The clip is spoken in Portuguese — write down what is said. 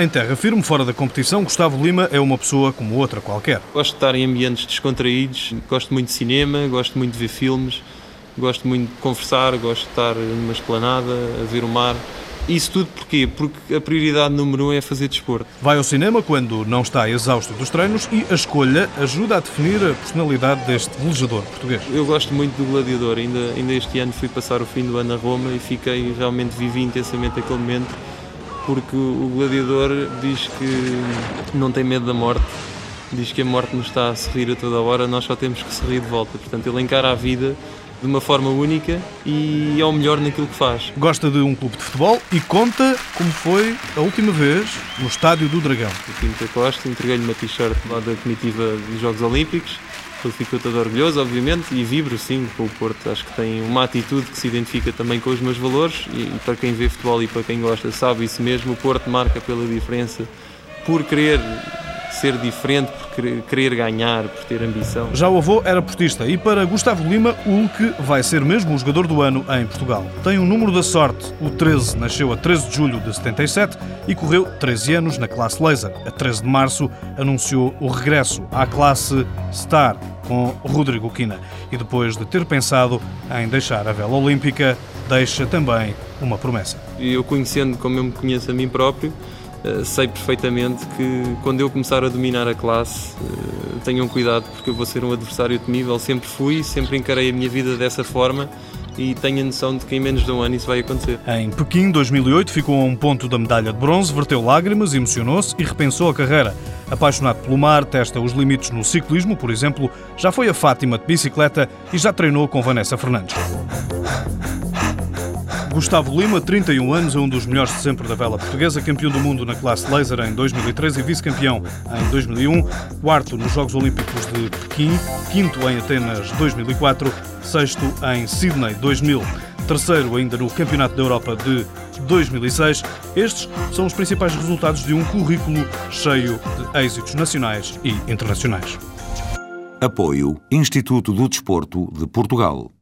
Em terra firme, fora da competição, Gustavo Lima é uma pessoa como outra qualquer. Gosto de estar em ambientes descontraídos, gosto muito de cinema, gosto muito de ver filmes, gosto muito de conversar, gosto de estar numa esplanada, a ver o mar. Isso tudo porquê? Porque a prioridade número um é fazer desporto. Vai ao cinema quando não está exausto dos treinos e a escolha ajuda a definir a personalidade deste velejador português. Eu gosto muito do Gladiador. Ainda, ainda este ano fui passar o fim do ano a Roma e fiquei realmente, vivi intensamente aquele momento porque o gladiador diz que não tem medo da morte, diz que a morte nos está a sorrir a toda hora, nós só temos que sorrir de volta. Portanto, ele encara a vida de uma forma única e é o melhor naquilo que faz. Gosta de um clube de futebol e conta como foi a última vez no Estádio do Dragão. O Pinto Costa entreguei-lhe uma t-shirt lá da comitiva dos Jogos Olímpicos ele ficou todo orgulhoso, obviamente, e vibro sim com o Porto. Acho que tem uma atitude que se identifica também com os meus valores e, para quem vê futebol e para quem gosta sabe isso mesmo. O Porto marca pela diferença por querer ser diferente, querer ganhar, por ter ambição. Já o avô era portista e para Gustavo Lima, o Hulk vai ser mesmo o jogador do ano em Portugal. Tem um número da sorte. O 13 nasceu a 13 de julho de 77 e correu 13 anos na classe laser. A 13 de março anunciou o regresso à classe Star com Rodrigo Quina. E depois de ter pensado em deixar a vela olímpica, deixa também uma promessa. Eu conhecendo como eu me conheço a mim próprio, sei perfeitamente que quando eu começar a dominar a classe, eh, tenham cuidado porque eu vou ser um adversário temível. Sempre fui, sempre encarei a minha vida dessa forma e tenho a noção de que em menos de um ano isso vai acontecer. Em Pequim 2008 ficou a um ponto da medalha de bronze, verteu lágrimas, emocionou-se e repensou a carreira. Apaixonado pelo mar, testa os limites no ciclismo, por exemplo, já foi a Fátima de bicicleta e já treinou com Vanessa Fernandes. Gustavo Lima, 31 anos, é um dos melhores de sempre da vela portuguesa, campeão do mundo na classe laser em 2003 e vice-campeão em 2001, quarto nos Jogos Olímpicos de Pequim, quinto em Atenas 2004, sexto em Sydney 2000, terceiro ainda no Campeonato da Europa de 2006. Estes são os principais resultados de um currículo cheio de êxitos nacionais e internacionais. Apoio Instituto do Desporto de Portugal.